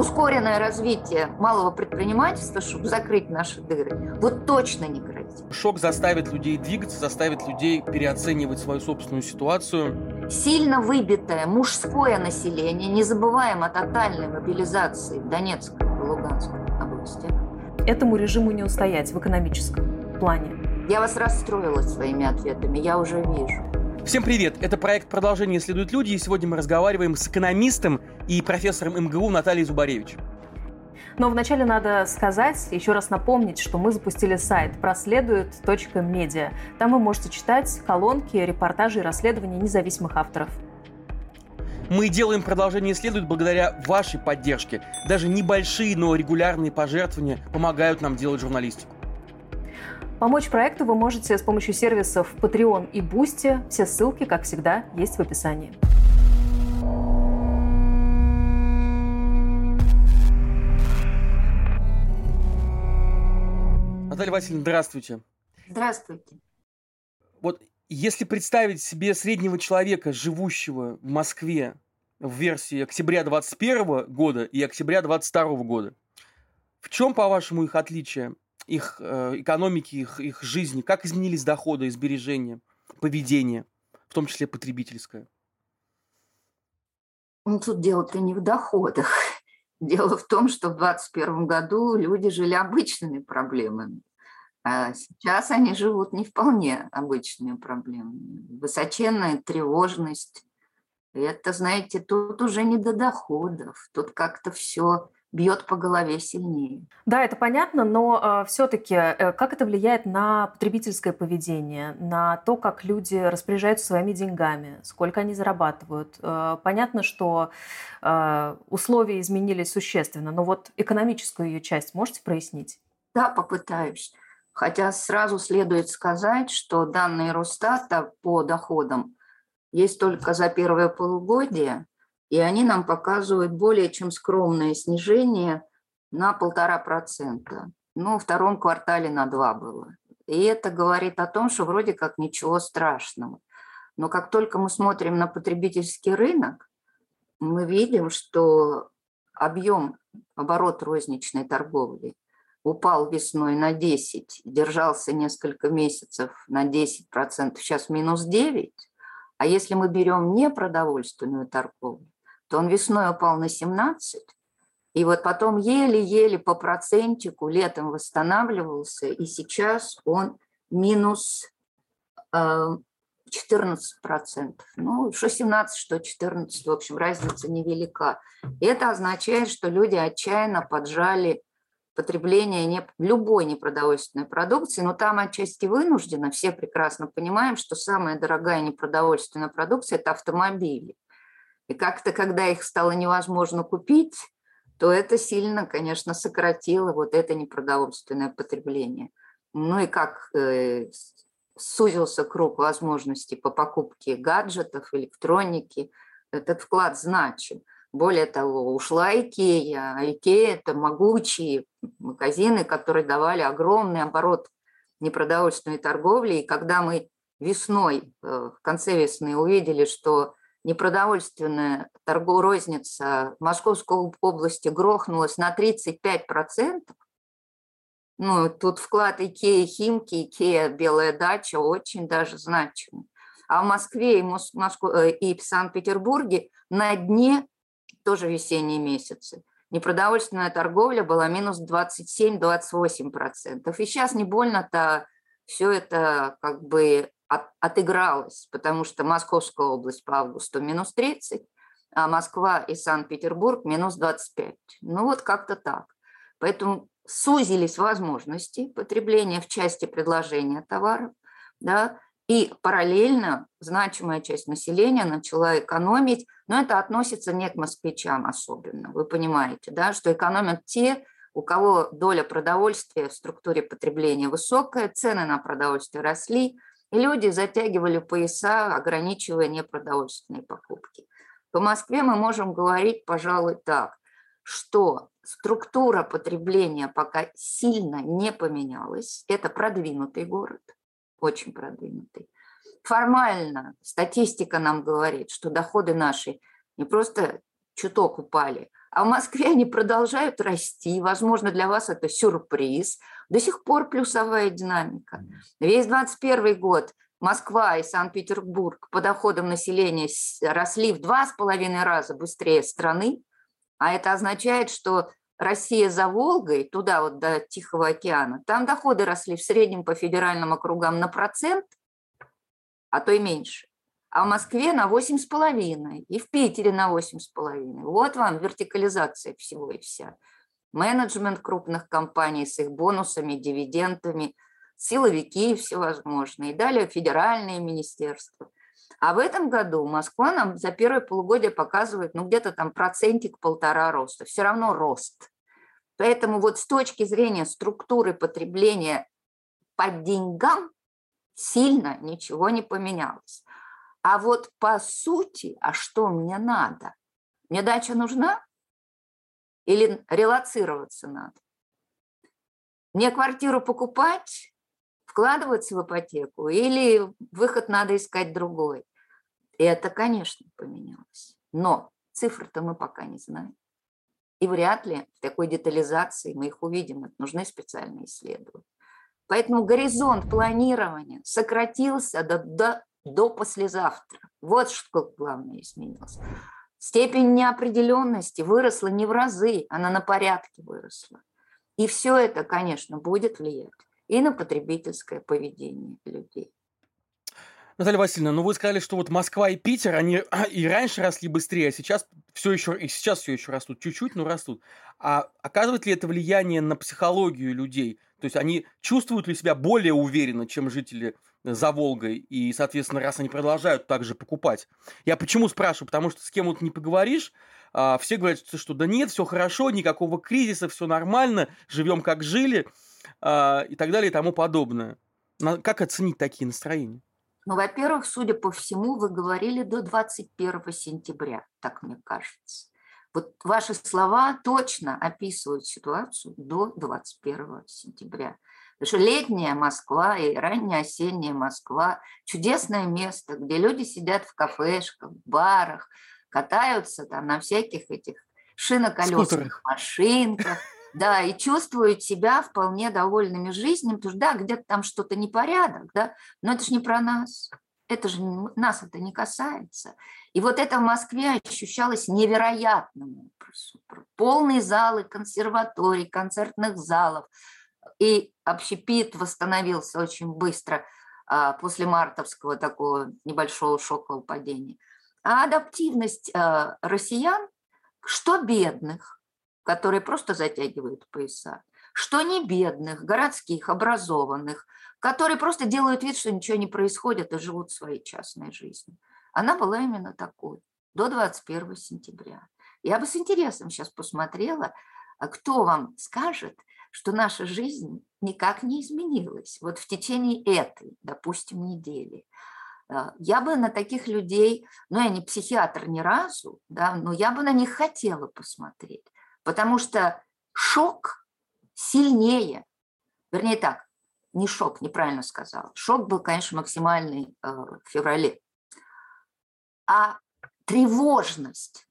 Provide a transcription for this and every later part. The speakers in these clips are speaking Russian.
ускоренное развитие малого предпринимательства, чтобы закрыть наши дыры, вот точно не грозит. Шок заставит людей двигаться, заставит людей переоценивать свою собственную ситуацию. Сильно выбитое мужское население, не забываем о тотальной мобилизации в Донецкой и Луганской областях. Этому режиму не устоять в экономическом плане. Я вас расстроила своими ответами, я уже вижу. Всем привет! Это проект «Продолжение следуют люди», и сегодня мы разговариваем с экономистом и профессором МГУ Натальей Зубаревич. Но вначале надо сказать, еще раз напомнить, что мы запустили сайт проследует.медиа. Там вы можете читать колонки, репортажи и расследования независимых авторов. Мы делаем продолжение следует благодаря вашей поддержке. Даже небольшие, но регулярные пожертвования помогают нам делать журналистику. Помочь проекту вы можете с помощью сервисов Patreon и Boosty. Все ссылки, как всегда, есть в описании. Наталья Васильевна, здравствуйте. Здравствуйте. Вот если представить себе среднего человека, живущего в Москве в версии октября 2021 года и октября 2022 года, в чем, по-вашему, их отличие? Их э, экономики, их, их жизни, как изменились доходы и сбережения, поведение, в том числе потребительское? Ну, тут дело-то не в доходах. Дело в том, что в 2021 году люди жили обычными проблемами. А сейчас они живут не вполне обычными проблемами. Высоченная тревожность. Это, знаете, тут уже не до доходов. Тут как-то все бьет по голове сильнее. Да, это понятно, но э, все-таки э, как это влияет на потребительское поведение, на то, как люди распоряжаются своими деньгами, сколько они зарабатывают. Э, понятно, что э, условия изменились существенно, но вот экономическую ее часть можете прояснить? Да, попытаюсь. Хотя сразу следует сказать, что данные Росстата по доходам есть только за первое полугодие, и они нам показывают более чем скромное снижение на полтора процента. Ну, в втором квартале на два было. И это говорит о том, что вроде как ничего страшного. Но как только мы смотрим на потребительский рынок, мы видим, что объем, оборот розничной торговли упал весной на 10, держался несколько месяцев на 10%, сейчас минус 9. А если мы берем непродовольственную торговлю, то он весной упал на 17, и вот потом еле-еле по процентику летом восстанавливался, и сейчас он минус 14 э, процентов. Ну, что 17, что 14, в общем, разница невелика. И это означает, что люди отчаянно поджали потребление не, любой непродовольственной продукции, но там отчасти вынуждено. Все прекрасно понимаем, что самая дорогая непродовольственная продукция – это автомобили. И как-то, когда их стало невозможно купить, то это сильно, конечно, сократило вот это непродовольственное потребление. Ну и как э, сузился круг возможностей по покупке гаджетов, электроники, этот вклад значим. Более того, ушла Икея. А Икея – это могучие магазины, которые давали огромный оборот непродовольственной торговли. И когда мы весной, э, в конце весны увидели, что непродовольственная торговая розница Московской области грохнулась на 35%, ну, тут вклад Икеи Химки, Икея Белая дача очень даже значимый. А в Москве и, Москву, э, и в Санкт-Петербурге на дне тоже весенние месяцы. Непродовольственная торговля была минус 27-28%. И сейчас не больно-то все это как бы от, отыгралась, потому что Московская область по августу минус 30, а Москва и Санкт-Петербург минус 25. Ну вот как-то так. Поэтому сузились возможности потребления в части предложения товаров, да, и параллельно значимая часть населения начала экономить, но это относится не к москвичам особенно. Вы понимаете, да, что экономят те, у кого доля продовольствия в структуре потребления высокая, цены на продовольствие росли, люди затягивали пояса, ограничивая непродовольственные покупки. По Москве мы можем говорить, пожалуй, так, что структура потребления пока сильно не поменялась. Это продвинутый город, очень продвинутый. Формально статистика нам говорит, что доходы наши не просто чуток упали, А в Москве они продолжают расти. Возможно, для вас это сюрприз. До сих пор плюсовая динамика. Весь 21 год Москва и Санкт-Петербург по доходам населения росли в два с половиной раза быстрее страны, а это означает, что Россия за Волгой, туда вот до Тихого океана, там доходы росли в среднем по федеральным округам на процент, а то и меньше а в Москве на 8,5, и в Питере на 8,5. Вот вам вертикализация всего и вся. Менеджмент крупных компаний с их бонусами, дивидендами, силовики всевозможные, и далее федеральные министерства. А в этом году Москва нам за первое полугодие показывает, ну, где-то там процентик полтора роста. Все равно рост. Поэтому вот с точки зрения структуры потребления по деньгам сильно ничего не поменялось. А вот по сути, а что мне надо? Мне дача нужна? Или релацироваться надо? Мне квартиру покупать, вкладываться в ипотеку, или выход надо искать другой? Это, конечно, поменялось. Но цифры-то мы пока не знаем. И вряд ли в такой детализации мы их увидим. Это нужны специальные исследования. Поэтому горизонт планирования сократился до, до до послезавтра. Вот что главное изменилось. Степень неопределенности выросла не в разы, она на порядке выросла. И все это, конечно, будет влиять и на потребительское поведение людей. Наталья Васильевна, ну вы сказали, что вот Москва и Питер, они и раньше росли быстрее, а сейчас все еще, и сейчас все еще растут, чуть-чуть, но растут. А оказывает ли это влияние на психологию людей? То есть они чувствуют ли себя более уверенно, чем жители за Волгой, и, соответственно, раз они продолжают также покупать. Я почему спрашиваю? Потому что с кем вот не поговоришь, а, все говорят, что да нет, все хорошо, никакого кризиса, все нормально, живем как жили, а, и так далее и тому подобное. Как оценить такие настроения? Ну, во-первых, судя по всему, вы говорили до 21 сентября, так мне кажется. Вот ваши слова точно описывают ситуацию до 21 сентября. Потому что летняя Москва и ранняя осенняя Москва – чудесное место, где люди сидят в кафешках, барах, катаются там на всяких этих шиноколесных машинках, да, и чувствуют себя вполне довольными жизнью, потому что, да, где-то там что-то непорядок, да, но это же не про нас, это же нас это не касается. И вот это в Москве ощущалось невероятным образом. Полные залы консерваторий, концертных залов – и общепит восстановился очень быстро а, после мартовского такого небольшого шокового падения. А адаптивность а, россиян, что бедных, которые просто затягивают пояса, что не бедных, городских, образованных, которые просто делают вид, что ничего не происходит и живут своей частной жизнью. Она была именно такой до 21 сентября. Я бы с интересом сейчас посмотрела, а кто вам скажет, что наша жизнь никак не изменилась вот в течение этой, допустим, недели. А, я бы на таких людей, ну, я не психиатр ни разу, да, но я бы на них хотела посмотреть, потому что шок сильнее, вернее так, не шок, неправильно сказала. Шок был, конечно, максимальный э, в феврале. А тревожность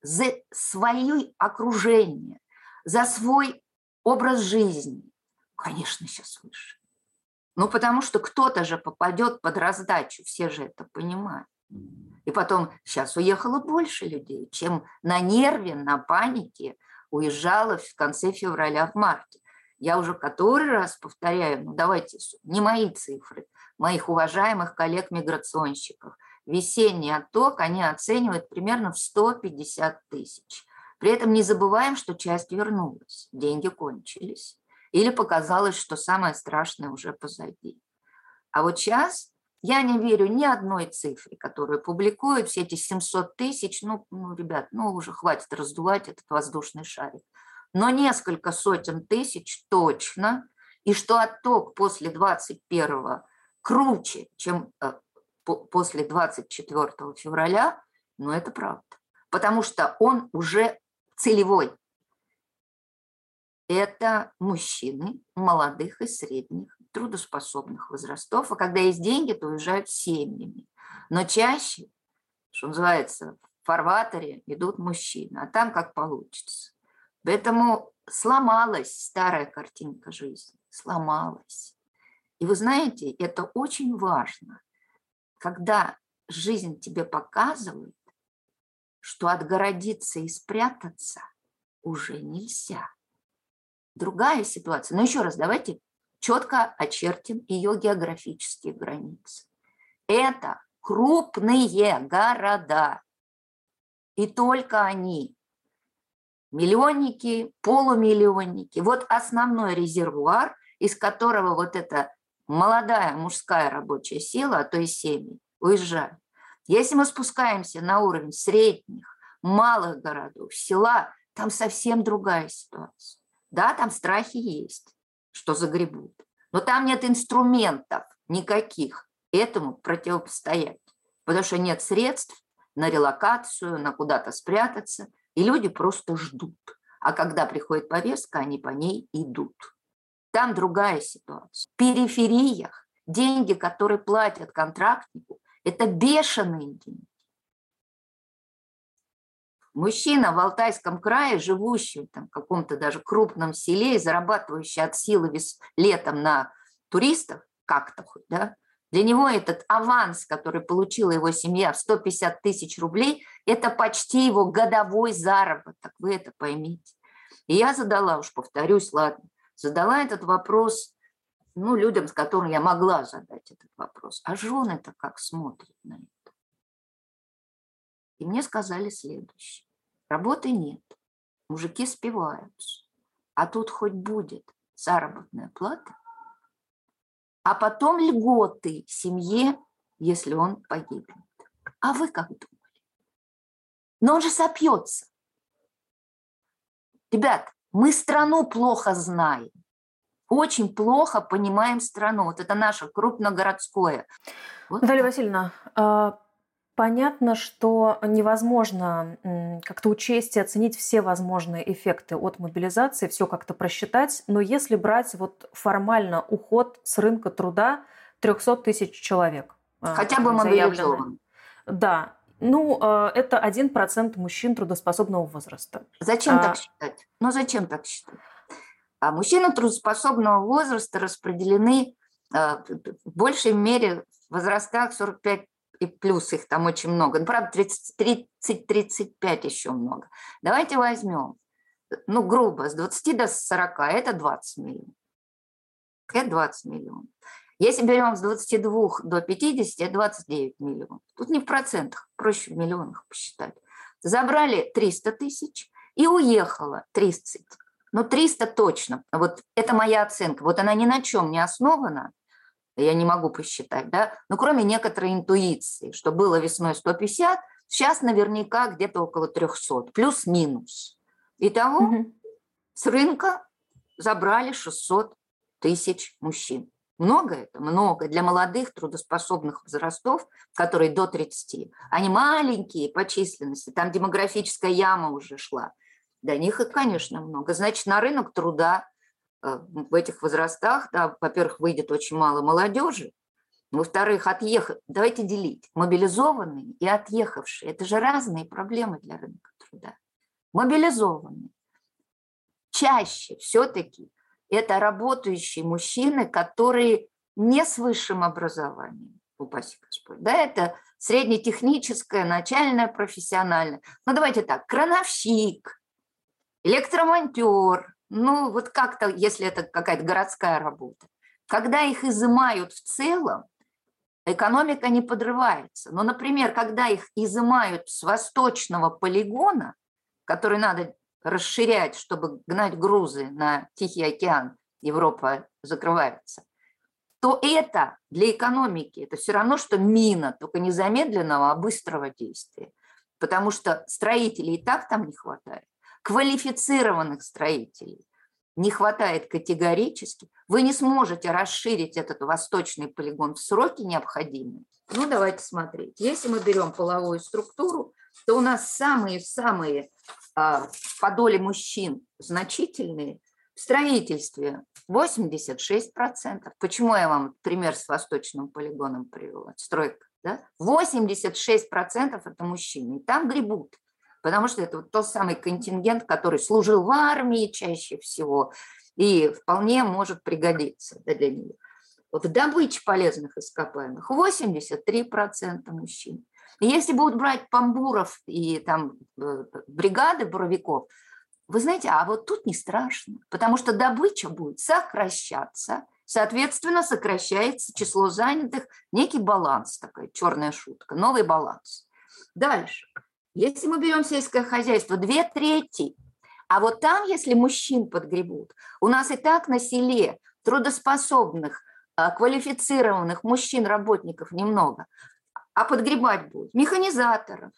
за свое окружение, за свой образ жизни, конечно, сейчас выше. Ну, потому что кто-то же попадет под раздачу, все же это понимают. И потом, сейчас уехало больше людей, чем на нерве, на панике уезжало в конце февраля, в марте. Я уже который раз повторяю, ну давайте, не мои цифры, моих уважаемых коллег-миграционщиков. Весенний отток они оценивают примерно в 150 тысяч. При этом не забываем, что часть вернулась, деньги кончились. Или показалось, что самое страшное уже позади. А вот сейчас я не верю ни одной цифре, которую публикуют, все эти 700 тысяч, ну, ну, ребят, ну, уже хватит раздувать этот воздушный шарик. Но несколько сотен тысяч точно, и что отток после 21 круче, чем э, после 24 февраля, ну, это правда. Потому что он уже целевой. Это мужчины молодых и средних, трудоспособных возрастов. А когда есть деньги, то уезжают семьями. Но чаще, что называется, фарватере идут мужчины, а там как получится. Поэтому сломалась старая картинка жизни, сломалась. И вы знаете, это очень важно, когда жизнь тебе показывает, что отгородиться и спрятаться уже нельзя. Другая ситуация. Но еще раз, давайте четко очертим ее географические границы. Это крупные города. И только они. Миллионники, полумиллионники. Вот основной резервуар, из которого вот эта молодая мужская рабочая сила, а то и семьи, уезжают. Если мы спускаемся на уровень средних, малых городов, села, там совсем другая ситуация. Да, там страхи есть, что загребут, но там нет инструментов никаких этому противостоять, потому что нет средств на релокацию, на куда-то спрятаться, и люди просто ждут. А когда приходит повестка, они по ней идут. Там другая ситуация. В перифериях деньги, которые платят контрактнику, это бешеные деньги. Мужчина в Алтайском крае, живущий там, в каком-то даже крупном селе и зарабатывающий от силы вес, летом на туристах, как-то хоть, да, для него этот аванс, который получила его семья в 150 тысяч рублей, это почти его годовой заработок, вы это поймите. И я задала, уж повторюсь, ладно, задала этот вопрос ну, людям, с которыми я могла задать этот вопрос. А жены-то как смотрят на это? И мне сказали следующее. Работы нет, мужики спиваются, а тут хоть будет заработная плата, а потом льготы семье, если он погибнет. А вы как думали? Но он же сопьется. Ребят, мы страну плохо знаем очень плохо понимаем страну. Вот это наше крупногородское. Вот Наталья так. Васильевна, а, понятно, что невозможно как-то учесть и оценить все возможные эффекты от мобилизации, все как-то просчитать, но если брать вот формально уход с рынка труда 300 тысяч человек. А, Хотя бы мобилизован. Да, ну, а, это 1% мужчин трудоспособного возраста. Зачем а... так считать? Ну, зачем так считать? А мужчины трудоспособного возраста распределены э, в большей мере в возрастах 45 и плюс их там очень много. Ну, правда, 30-35 еще много. Давайте возьмем, ну, грубо, с 20 до 40 – это 20 миллионов. Это 20 миллионов. Если берем с 22 до 50, это 29 миллионов. Тут не в процентах, проще в миллионах посчитать. Забрали 300 тысяч и уехало 30 ну, 300 точно. Вот это моя оценка. Вот она ни на чем не основана, я не могу посчитать, да, но кроме некоторой интуиции, что было весной 150, сейчас наверняка где-то около 300, плюс-минус. Итого угу. с рынка забрали 600 тысяч мужчин. Много это? Много. Для молодых трудоспособных возрастов, которые до 30, они маленькие по численности, там демографическая яма уже шла. Для них их, конечно, много. Значит, на рынок труда э, в этих возрастах, да, во-первых, выйдет очень мало молодежи, во-вторых, отъехать, давайте делить, мобилизованные и отъехавшие. Это же разные проблемы для рынка труда. Мобилизованные. Чаще все-таки это работающие мужчины, которые не с высшим образованием, упаси Господь. Да, это среднетехническое, начальное, профессиональное. Ну, давайте так, крановщик, электромонтер, ну вот как-то, если это какая-то городская работа. Когда их изымают в целом, экономика не подрывается. Но, например, когда их изымают с восточного полигона, который надо расширять, чтобы гнать грузы на Тихий океан, Европа закрывается, то это для экономики, это все равно, что мина, только не замедленного, а быстрого действия. Потому что строителей и так там не хватает квалифицированных строителей не хватает категорически, вы не сможете расширить этот восточный полигон в сроки необходимые. Ну, давайте смотреть. Если мы берем половую структуру, то у нас самые-самые а, по доле мужчин значительные в строительстве 86%. Почему я вам пример с восточным полигоном привела? Стройка Да? 86% это мужчины. И там гребут. Потому что это вот тот самый контингент, который служил в армии чаще всего и вполне может пригодиться для нее. Вот в добыче полезных ископаемых 83% мужчин. Если будут брать памбуров и там э, бригады буровиков, вы знаете, а вот тут не страшно, потому что добыча будет сокращаться, соответственно, сокращается число занятых, некий баланс, такая черная шутка, новый баланс. Дальше. Если мы берем сельское хозяйство, две трети, а вот там, если мужчин подгребут, у нас и так на селе трудоспособных, а, квалифицированных мужчин, работников немного, а подгребать будет механизаторов,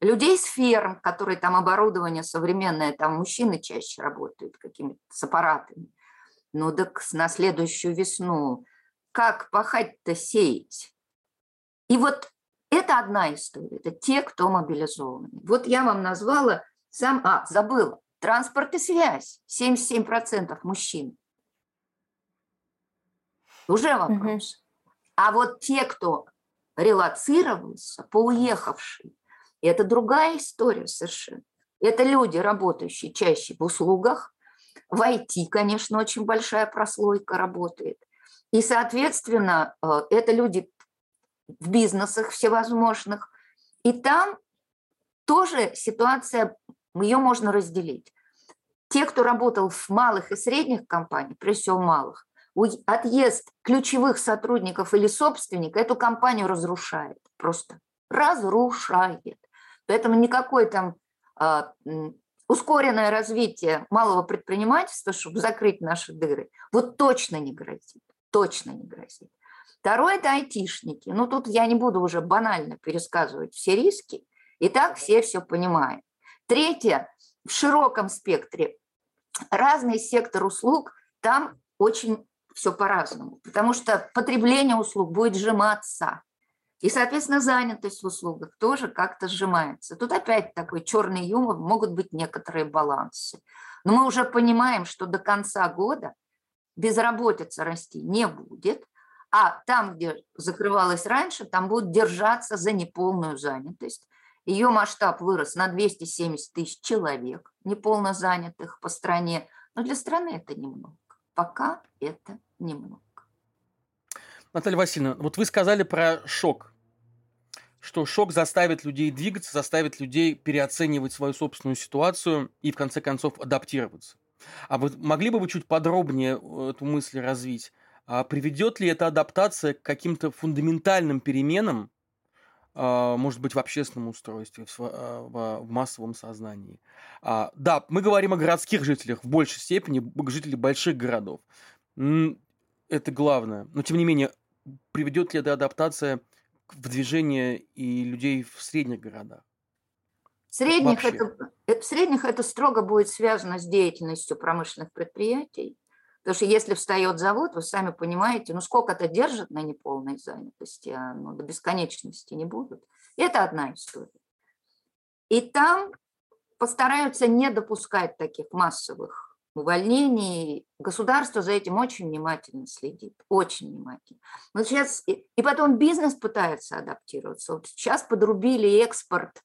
людей с ферм, которые там оборудование современное, там мужчины чаще работают какими-то с аппаратами. Ну так на следующую весну как пахать-то сеять? И вот это одна история, это те, кто мобилизованы. Вот я вам назвала сам, а, забыла, транспорт и связь, 77% мужчин. Уже вопрос. Угу. А вот те, кто релацировался, поуехавший, это другая история совершенно. Это люди, работающие чаще в услугах, в IT, конечно, очень большая прослойка работает. И, соответственно, э, это люди в бизнесах всевозможных. И там тоже ситуация, ее можно разделить. Те, кто работал в малых и средних компаниях, прежде всего малых, отъезд ключевых сотрудников или собственника эту компанию разрушает, просто разрушает. Поэтому никакой там а, ускоренное развитие малого предпринимательства, чтобы закрыть наши дыры, вот точно не грозит, точно не грозит. Второе – это айтишники. Ну, тут я не буду уже банально пересказывать все риски, и так все все понимают. Третье – в широком спектре разный сектор услуг, там очень все по-разному, потому что потребление услуг будет сжиматься. И, соответственно, занятость в услугах тоже как-то сжимается. Тут опять такой черный юмор, могут быть некоторые балансы. Но мы уже понимаем, что до конца года безработица расти не будет, а там, где закрывалась раньше, там будут держаться за неполную занятость. Ее масштаб вырос на 270 тысяч человек неполно занятых по стране. Но для страны это немного. Пока это немного. Наталья Васильевна, вот вы сказали про шок, что шок заставит людей двигаться, заставит людей переоценивать свою собственную ситуацию и в конце концов адаптироваться. А вы могли бы вы чуть подробнее э, эту мысль развить? А приведет ли эта адаптация к каким-то фундаментальным переменам, а, может быть, в общественном устройстве, в, а, массовом сознании? А, да, мы говорим о городских жителях в большей степени, жителей больших городов это главное. Но тем не менее, приведет ли эта адаптация в движение и людей в средних городах? В средних, это, э, в средних это строго будет связано с деятельностью промышленных предприятий. Потому что если встает завод, вы сами понимаете, ну сколько это держит на неполной занятости, а ну, до бесконечности не будут. Это одна история. И там постараются не допускать таких массовых увольнений. Государство за этим очень внимательно следит, очень внимательно. Но сейчас, и потом бизнес пытается адаптироваться. Вот сейчас подрубили экспорт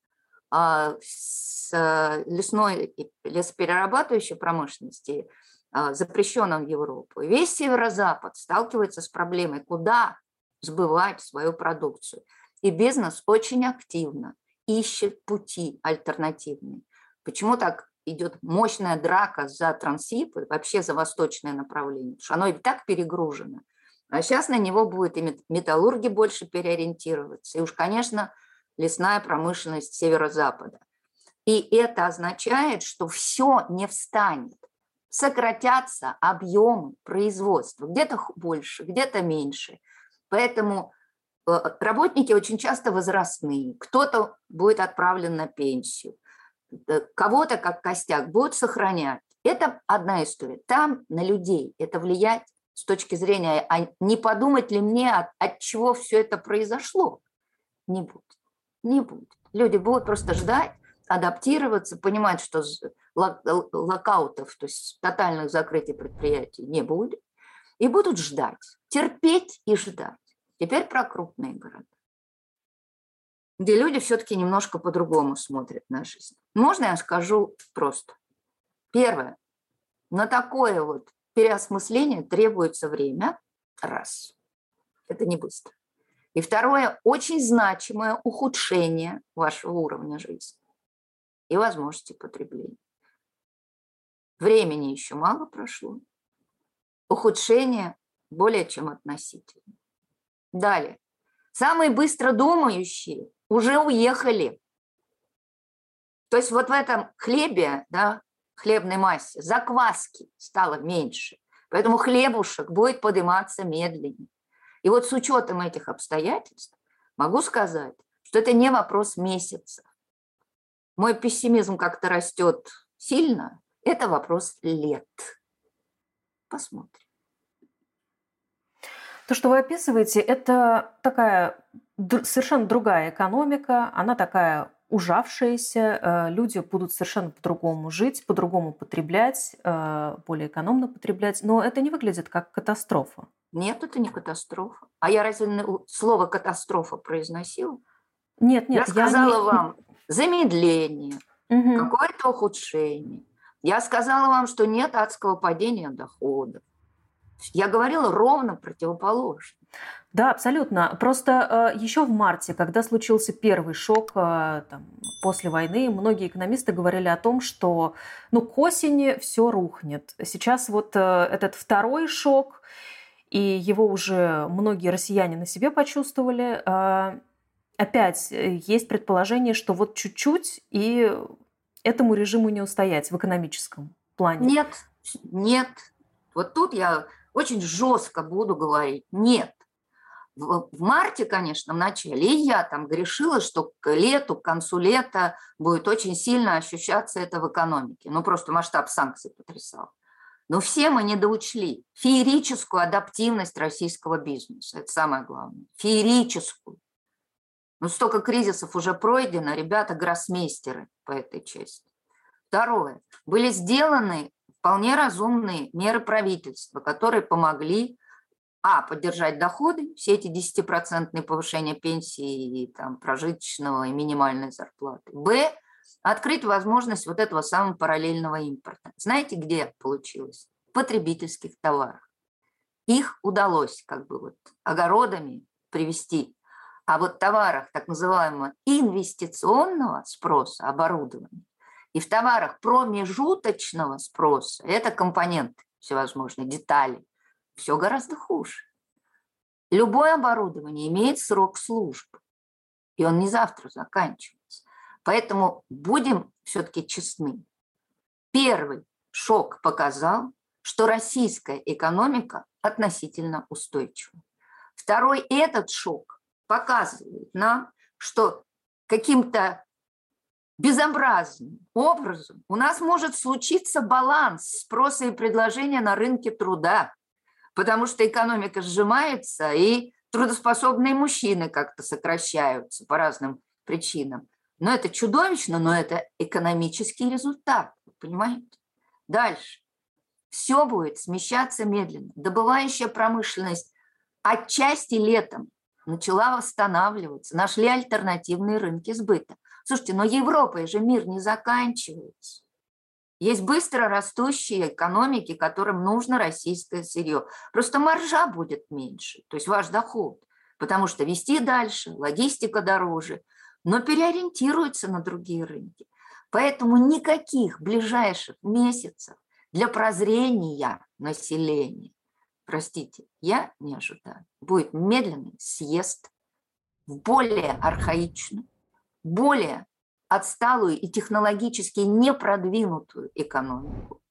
а, с а, лесной лесоперерабатывающей промышленности, а, запрещенным в Европу. Весь северо-запад сталкивается с проблемой, куда сбывать свою продукцию. И бизнес очень активно ищет пути альтернативные. Почему так идет мощная драка за Трансип, вообще за восточное направление, потому что оно и так перегружено. А сейчас на него будет и металлурги больше переориентироваться, и уж, конечно, лесная промышленность северо-запада. И это означает, что все не встанет. Сократятся объемы производства, где-то больше, где-то меньше. Поэтому э, работники очень часто возрастные, кто-то будет отправлен на пенсию, Э, кого-то как костяк будут сохранять. Это одна история. Там на людей это влиять с точки зрения, а не подумать ли мне, от, от чего все это произошло? Не будет. Не будет. Люди будут просто ждать, адаптироваться, понимать, что локаутов, то есть тотальных закрытий предприятий не будет, и будут ждать, терпеть и ждать. Теперь про крупные города. где люди все-таки немножко по-другому смотрят на жизнь. Можно я скажу просто? Первое. На такое вот переосмысление требуется время. Раз. Это не быстро. И второе, очень значимое ухудшение вашего уровня жизни и возможности потребления. Времени еще мало прошло. Ухудшение более чем относительно. Далее. Самые быстро думающие уже уехали. То есть вот в этом хлебе, да, хлебной массе, закваски стало меньше. Поэтому хлебушек будет подниматься медленнее. И вот с учетом этих обстоятельств могу сказать, что это не вопрос месяца. Мой пессимизм как-то растет сильно, это вопрос лет. Посмотрим. То, что вы описываете, это такая совершенно другая экономика, она такая ужавшаяся, э, люди будут совершенно по-другому жить, по-другому потреблять, э, более экономно потреблять, но это не выглядит как катастрофа. Нет, это не катастрофа. А я разве слово катастрофа произносила? Нет, нет. Я сказала я не... вам замедление, угу. какое-то ухудшение. Я сказала вам, что нет адского падения доходов. Я говорила ровно противоположно. Да, абсолютно. Просто э, еще в марте, когда случился первый шок э, там, после войны, многие экономисты говорили о том, что ну, к осени все рухнет. Сейчас вот э, этот второй шок, и его уже многие россияне на себе почувствовали. Э, опять э, есть предположение, что вот чуть-чуть, и этому режиму не устоять в экономическом плане. Нет, нет. Вот тут я очень жестко буду говорить. Нет. В, в марте, конечно, в начале, и я там грешила, что к лету, к концу лета будет очень сильно ощущаться это в экономике. Ну, просто масштаб санкций потрясал. Но все мы недоучли феерическую адаптивность российского бизнеса. Это самое главное. Феерическую. Ну, столько кризисов уже пройдено, ребята гроссмейстеры по этой части. Второе. Были сделаны вполне разумные меры правительства, которые помогли а, поддержать доходы, все эти 10% повышения пенсии и там, прожиточного и минимальной зарплаты. Б, открыть возможность вот этого самого параллельного импорта. Знаете, где получилось? В потребительских товарах. Их удалось как бы вот огородами привести. А вот товарах так называемого инвестиционного спроса, оборудования, и в товарах промежуточного спроса, это компоненты всевозможные, детали, все гораздо хуже. Любое оборудование имеет срок службы, и он не завтра заканчивается. Поэтому будем все-таки честны. Первый шок показал, что российская экономика относительно устойчива. Второй этот шок показывает нам, что каким-то безобразным образом у нас может случиться баланс спроса и предложения на рынке труда потому что экономика сжимается, и трудоспособные мужчины как-то сокращаются по разным причинам. Но это чудовищно, но это экономический результат, понимаете? Дальше. Все будет смещаться медленно. Добывающая промышленность отчасти летом начала восстанавливаться, нашли альтернативные рынки сбыта. Слушайте, но Европой же мир не заканчивается. Есть быстро растущие экономики, которым нужно российское сырье. Просто маржа будет меньше, то есть ваш доход, потому что вести дальше, логистика дороже, но переориентируется на другие рынки. Поэтому никаких ближайших месяцев для прозрения населения, простите, я не ожидаю, будет медленный съезд в более архаичную, более отсталую и технологически непродвинутую экономику.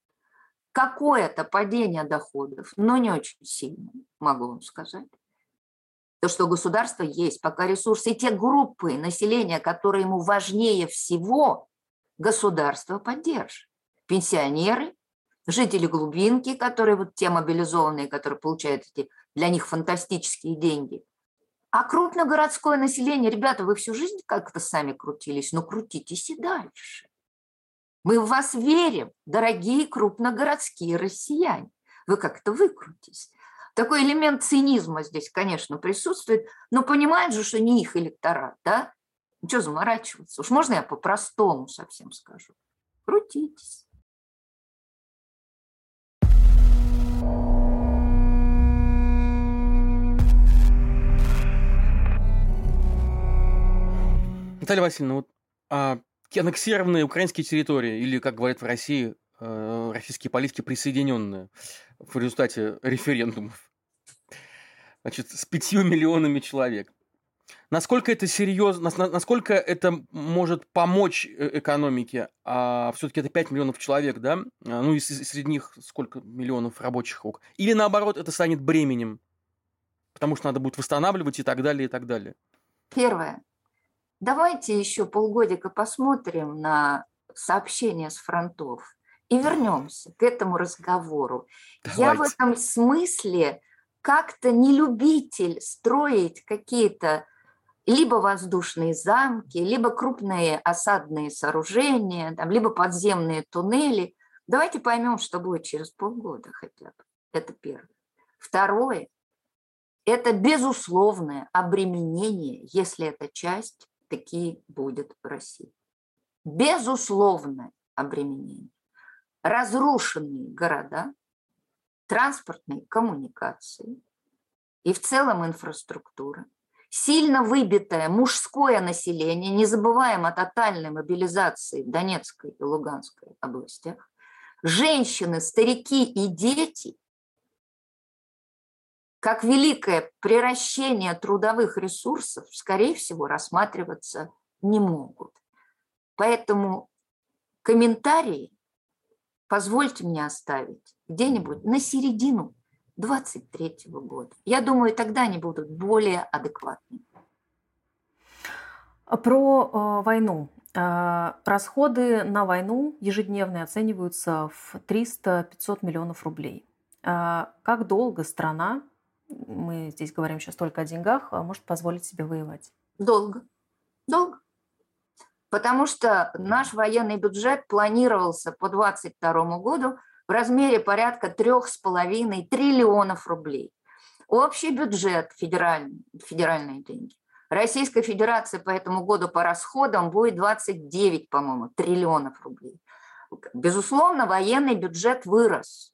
Какое-то падение доходов, но не очень сильное, могу вам сказать. То, что государство есть, пока ресурсы, и те группы населения, которые ему важнее всего, государство поддержит. Пенсионеры, жители глубинки, которые вот те мобилизованные, которые получают эти для них фантастические деньги – а крупногородское население, ребята, вы всю жизнь как-то сами крутились, но крутитесь и дальше. Мы в вас верим, дорогие крупногородские россияне. Вы как-то выкрутитесь. Такой элемент цинизма здесь, конечно, присутствует, но понимают же, что не их электорат, да? Ну, что заморачиваться? Уж можно я по-простому совсем скажу? Крутитесь. Наталья Васильевна, вот а, аннексированные украинские территории, или, как говорят в России, э, российские политики, присоединенные в результате референдумов, значит, с пятью миллионами человек. Насколько это серьезно, насколько это может помочь э, экономике? А все-таки это 5 миллионов человек, да? А, ну и среди них сколько миллионов рабочих рук? Или наоборот, это станет бременем? Потому что надо будет восстанавливать и так далее, и так далее. Первое. Давайте еще полгодика посмотрим на сообщения с фронтов и вернемся к этому разговору. Давайте. Я в этом смысле как-то не любитель строить какие-то либо воздушные замки, либо крупные осадные сооружения, там, либо подземные туннели. Давайте поймем, что будет через полгода хотя бы. Это первое. Второе – это безусловное обременение, если эта часть такие будет в России. Безусловное обременение. Разрушенные города, транспортные коммуникации и в целом инфраструктура, сильно выбитое мужское население, не забываем о тотальной мобилизации в Донецкой и Луганской областях, женщины, старики и дети, как великое приращение трудовых ресурсов, скорее всего, рассматриваться не могут. Поэтому комментарии позвольте мне оставить где-нибудь на середину 23 года. Я думаю, тогда они будут более адекватны. Про э, войну. Э, расходы на войну ежедневные оцениваются в 300-500 миллионов рублей. Э, как долго страна, мы здесь говорим сейчас только о деньгах, э, может позволить себе воевать? Долго. Долго. Потому что наш военный бюджет планировался по 2022 году – в размере порядка 3,5 триллионов рублей. Общий бюджет федеральный, федеральные деньги. Российская Федерация по этому году по расходам будет 29, по-моему, триллионов рублей. Безусловно, военный бюджет вырос.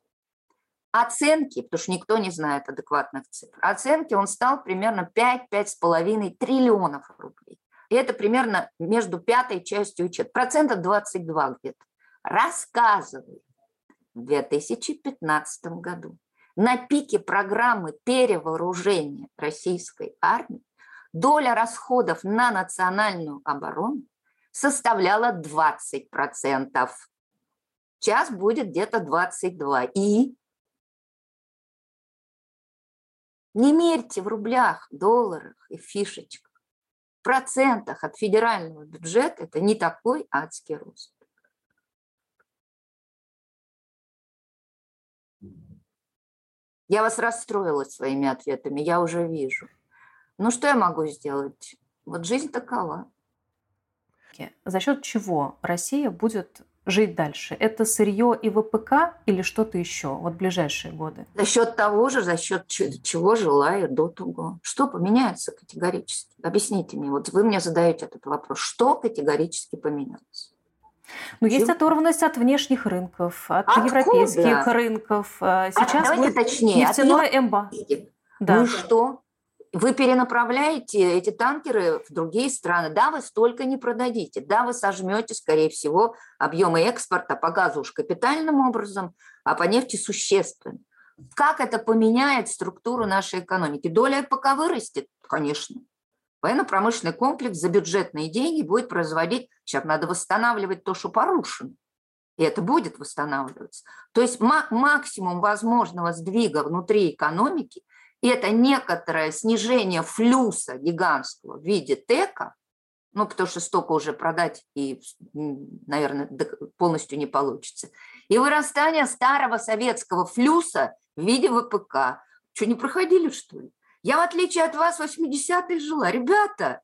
Оценки, потому что никто не знает адекватных цифр, оценки он стал примерно 5-5,5 триллионов рублей. И это примерно между пятой частью и четвертью, процентов 22 где-то. Рассказывает в 2015 году. На пике программы перевооружения российской армии доля расходов на национальную оборону составляла 20%. Сейчас будет где-то 22%. И не мерьте в рублях, долларах и фишечках. В процентах от федерального бюджета это не такой адский рост. Я вас расстроила своими ответами, я уже вижу. Ну что я могу сделать? Вот жизнь такова. За счет чего Россия будет жить дальше? Это сырье и ВПК или что-то еще, вот ближайшие годы? За счет того же, за счет чего жила и до того. Что поменяется категорически? Объясните мне, вот вы мне задаете этот вопрос. Что категорически поменяется? Ну, есть оторванность от внешних рынков, от Откуда? европейских рынков. А, сейчас а, будет точнее, нефтяное эмбо. Да. Ну что? Вы перенаправляете эти танкеры в другие страны. Да, вы столько не продадите. Да, вы сожмете, скорее всего, объемы экспорта по газу уж капитальным образом, а по нефти существенно. Как это поменяет структуру нашей экономики? Доля пока вырастет, конечно. Военно-промышленный комплекс за бюджетные деньги будет производить, сейчас надо восстанавливать то, что порушено. И это будет восстанавливаться. То есть максимум возможного сдвига внутри экономики – это некоторое снижение флюса гигантского в виде ТЭКа, ну, потому что столько уже продать и, наверное, полностью не получится, и вырастание старого советского флюса в виде ВПК. Что, не проходили, что ли? Я, в отличие от вас, 80-х жила. Ребята,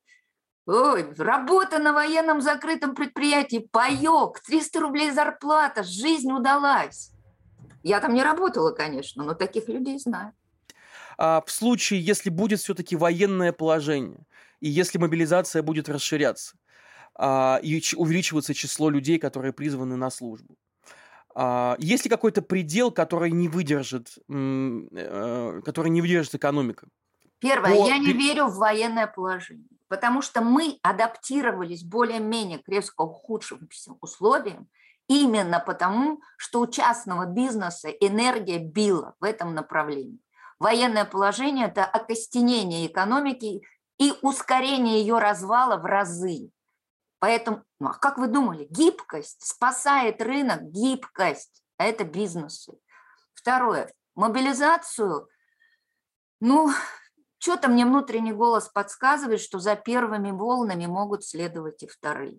ой, работа на военном закрытом предприятии, паек, 300 рублей зарплата, жизнь удалась. Я там не работала, конечно, но таких людей знаю. А в случае, если будет все-таки военное положение, и если мобилизация будет расширяться а, и увеличиваться число людей, которые призваны на службу. А, есть ли какой-то предел, который не выдержит, э, который не выдержит экономика? Первое, По... я не верю в военное положение, потому что мы адаптировались более-менее к резко ухудшившимся условиям именно потому, что у частного бизнеса энергия била в этом направлении. Военное положение – это окостенение экономики и ускорение ее развала в разы. Поэтому, ну, а как вы думали, гибкость спасает рынок, гибкость, это бизнесы. Второе, мобилизацию, ну, что-то мне внутренний голос подсказывает, что за первыми волнами могут следовать и вторые.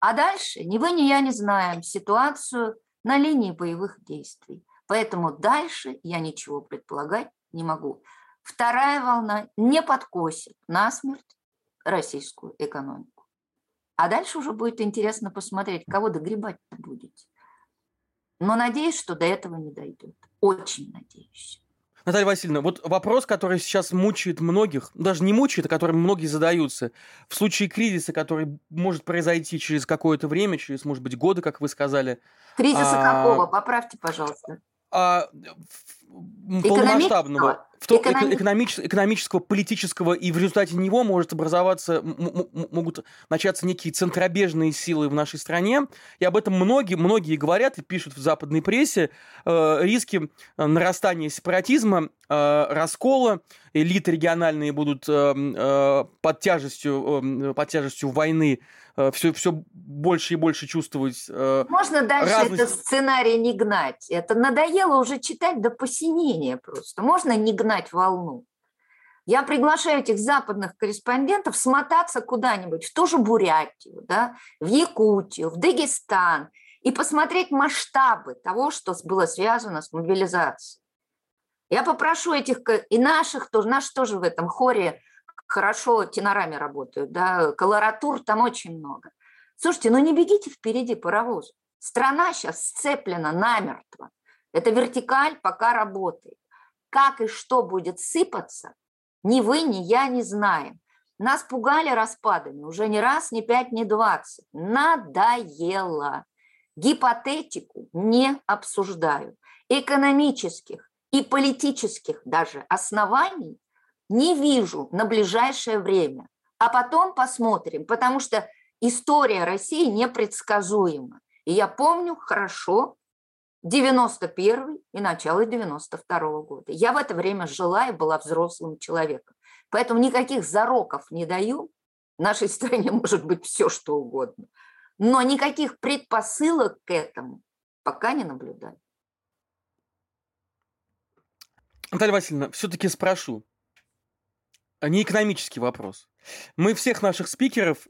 А дальше ни вы, ни я не знаем ситуацию на линии боевых действий. Поэтому дальше я ничего предполагать не могу. Вторая волна не подкосит насмерть российскую экономику. А дальше уже будет интересно посмотреть, кого догребать будете. Но надеюсь, что до этого не дойдет. Очень надеюсь. Наталья Васильевна, вот вопрос, который сейчас мучает многих, даже не мучает, а которым многие задаются. В случае кризиса, который может произойти через какое-то время, через, может быть, годы, как вы сказали. Кризиса а... какого? Поправьте, пожалуйста а, полномасштабного, в то, экономич, экономического, политического, и в результате него может образоваться, могут начаться некие центробежные силы в нашей стране, и об этом многие, многие говорят и пишут в западной прессе, э, риски э, нарастания сепаратизма, э, раскола, элиты региональные будут э, э, под, тяжестью, э, под тяжестью войны все, все больше и больше чувствовать Можно дальше разность... этот сценарий не гнать. Это надоело уже читать до посинения просто. Можно не гнать волну. Я приглашаю этих западных корреспондентов смотаться куда-нибудь, в ту же Бурятию, да, в Якутию, в Дагестан, и посмотреть масштабы того, что было связано с мобилизацией. Я попрошу этих и наших тоже, наши тоже в этом хоре хорошо тенорами работают, да, колоратур там очень много. Слушайте, ну не бегите впереди паровоз. Страна сейчас сцеплена намертво. Это вертикаль пока работает. Как и что будет сыпаться, ни вы, ни я не знаем. Нас пугали распадами уже не раз, не пять, не двадцать. Надоело. Гипотетику не обсуждаю. Экономических и политических даже оснований не вижу на ближайшее время. А потом посмотрим, потому что история России непредсказуема. И я помню хорошо 91 и начало 92 -го года. Я в это время жила и была взрослым человеком. Поэтому никаких зароков не даю. В нашей стране может быть все, что угодно. Но никаких предпосылок к этому пока не наблюдаю. Наталья Васильевна, все-таки спрошу. А не экономический вопрос. Мы всех наших спикеров,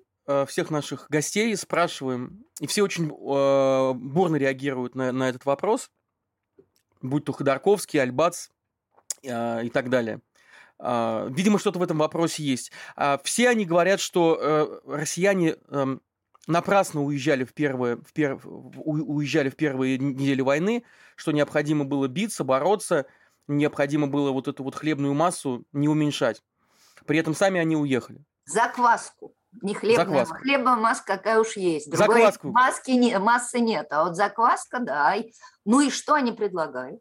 всех наших гостей спрашиваем, и все очень э, бурно реагируют на, на этот вопрос, будь то Ходорковский, Альбац э, и так далее. Э, видимо, что-то в этом вопросе есть. Э, все они говорят, что э, россияне э, напрасно уезжали в, первые, в, пер, уезжали в первые недели войны, что необходимо было биться, бороться, необходимо было вот эту вот хлебную массу не уменьшать. При этом сами они уехали. Закваску. Не хлебная, закваску. хлеба масса какая уж есть. Другой закваску. Маски не, массы нет, а вот закваска, да. Ну и что они предлагают?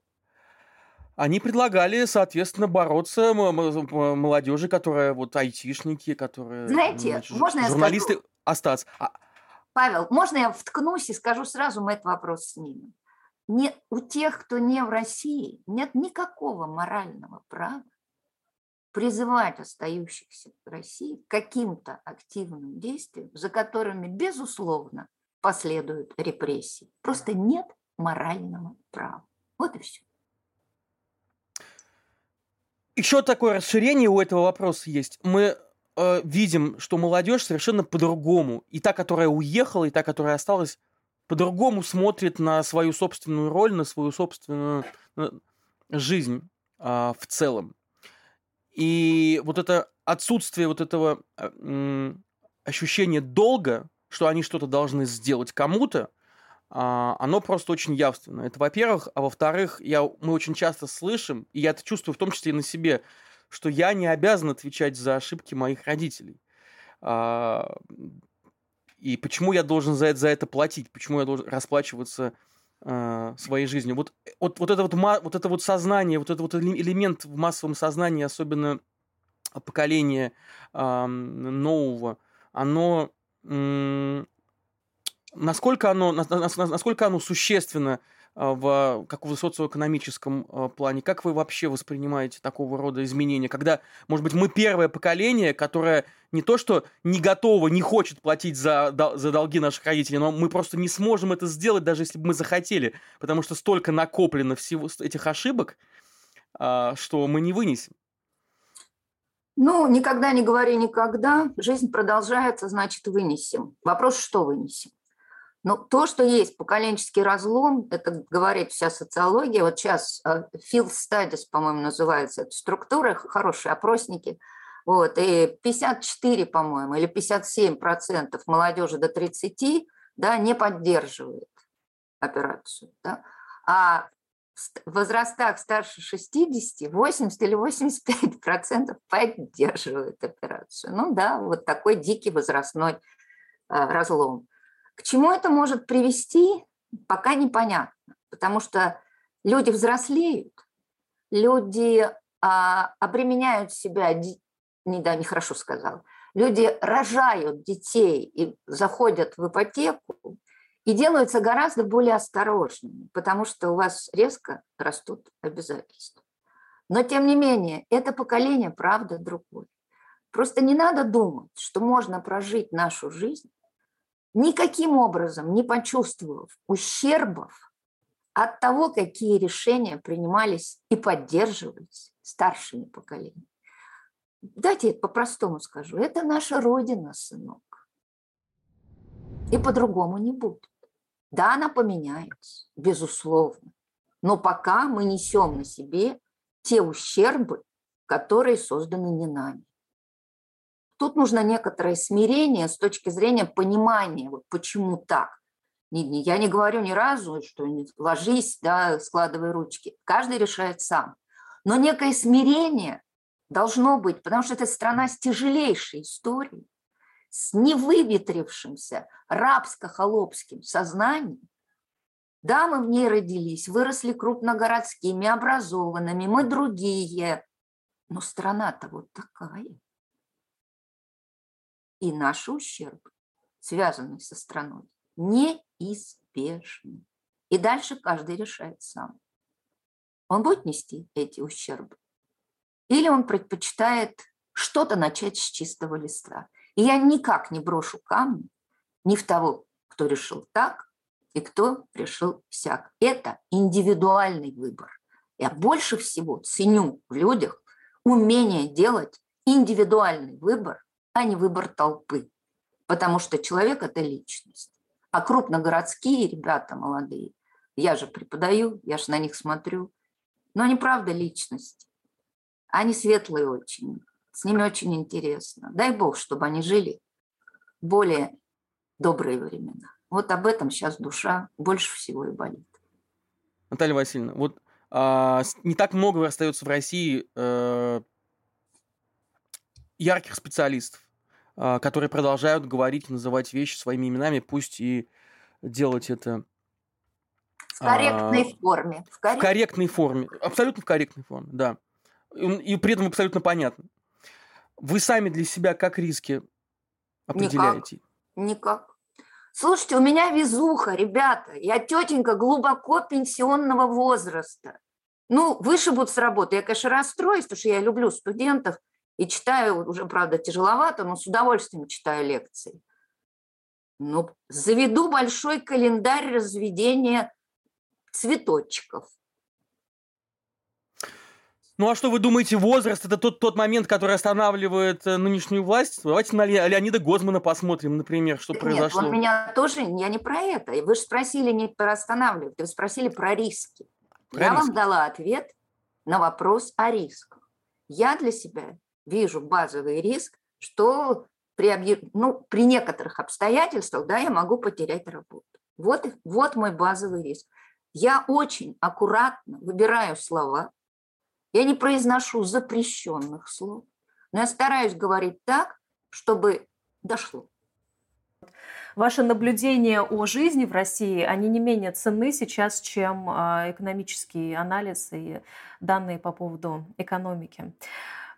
Они предлагали, соответственно, бороться молодежи, которая вот айтишники, которые... Знаете, значит, можно я журналисты скажу? остаться. А Павел, можно я вткнусь и скажу сразу, мы этот вопрос снимем. Не, у тех, кто не в России, нет никакого морального права призывать остающихся в России к каким-то активным действиям, за которыми, безусловно, последуют репрессии. Просто нет морального права. Вот и все. Еще такое расширение у этого вопроса есть. Мы э, видим, что молодежь совершенно по-другому, и та, которая уехала, и та, которая осталась, по-другому смотрит на свою собственную роль, на свою собственную жизнь э, в целом. И вот это отсутствие вот этого э, ощущения долга, что они что-то должны сделать кому-то, э, оно просто очень явственно. Это во-первых. А во-вторых, я, мы очень часто слышим, и я это чувствую в том числе и на себе, что я не обязан отвечать за ошибки моих родителей. А, и почему я должен за это, за это платить? Почему я должен расплачиваться э, своей жизнью? Вот, вот, вот, это вот, вот это вот сознание, вот этот вот элемент в массовом сознании, особенно поколения э, нового, оно насколько оно, насколько оно существенно а, в, как в социоэкономическом а, плане? Как вы вообще воспринимаете такого рода изменения? Когда, может быть, мы первое поколение, которое не то что не готово, не хочет платить за, за долги наших родителей, но мы просто не сможем это сделать, даже если бы мы захотели, потому что столько накоплено всего этих ошибок, а, что мы не вынесем. Ну, никогда не говори никогда. Жизнь продолжается, значит, вынесем. Вопрос, что вынесем? Но ну, то, что есть поколенческий разлом, это говорит вся социология. Вот сейчас Field Studies, по-моему, называется эта структура, хорошие опросники. Вот, и 54, по-моему, или 57 процентов молодежи до 30 да, не поддерживает операцию. Да? А в возрастах старше 60 80 или 85 процентов поддерживают операцию. Ну да, вот такой дикий возрастной а, разлом. К чему это может привести, пока непонятно, потому что люди взрослеют, люди а, обременяют себя, не да, нехорошо сказал, люди рожают детей и заходят в ипотеку и делаются гораздо более осторожными, потому что у вас резко растут обязательства. Но тем не менее, это поколение, правда, другое. Просто не надо думать, что можно прожить нашу жизнь никаким образом не почувствовав ущербов от того, какие решения принимались и поддерживались старшими поколениями. Дайте по-простому скажу, это наша Родина, сынок. И по-другому не будет. Да, она поменяется, безусловно. Но пока мы несем на себе те ущербы, которые созданы не нами. Тут нужно некоторое смирение с точки зрения понимания, вот почему так. Я не говорю ни разу, что ложись, да, складывай ручки. Каждый решает сам. Но некое смирение должно быть, потому что это страна с тяжелейшей историей, с невыветрившимся рабско-холопским сознанием. Да, мы в ней родились, выросли крупногородскими, образованными, мы другие. Но страна-то вот такая и наши ущербы, связанные со страной, неизбежны. И дальше каждый решает сам. Он будет нести эти ущербы. Или он предпочитает что-то начать с чистого листа. И я никак не брошу камни ни в того, кто решил так, и кто решил всяк. Это индивидуальный выбор. Я больше всего ценю в людях умение делать индивидуальный выбор а не выбор толпы. Потому что человек – это личность. А крупногородские ребята молодые, я же преподаю, я же на них смотрю, но они правда личность. Они светлые очень, с ними очень интересно. Дай бог, чтобы они жили более добрые времена. Вот об этом сейчас душа больше всего и болит. Наталья Васильевна, вот а, не так много остается в России э, ярких специалистов, а, которые продолжают говорить называть вещи своими именами, пусть и делать это в корректной а, форме. В, коррект... в корректной форме. Абсолютно в корректной форме, да. И, при этом абсолютно понятно. Вы сами для себя как риски определяете? Никак. Никак. Слушайте, у меня везуха, ребята. Я тетенька глубоко пенсионного возраста. Ну, вышибут с работы. Я, конечно, расстроюсь, потому что я люблю студентов – и читаю, уже, правда, тяжеловато, но с удовольствием читаю лекции. Ну, заведу большой календарь разведения цветочков. Ну а что вы думаете, возраст это тот, тот момент, который останавливает э, нынешнюю власть? Давайте на Леонида Гозмана посмотрим, например, что Нет, произошло. Нет, он меня тоже, я не про это. Вы же спросили не про останавливать, вы спросили про риски. Про я риски. вам дала ответ на вопрос о рисках. Я для себя вижу базовый риск, что при, ну, при некоторых обстоятельствах да, я могу потерять работу. Вот, вот мой базовый риск. Я очень аккуратно выбираю слова, Я не произношу запрещенных слов, но я стараюсь говорить так, чтобы дошло. Ваши наблюдения о жизни в России, они не менее ценны сейчас, чем а, экономический анализ и данные по поводу экономики.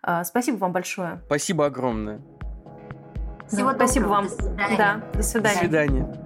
А, спасибо вам большое. Спасибо огромное. Всего да, спасибо вам. До свидания. Да, до свидания. До свидания.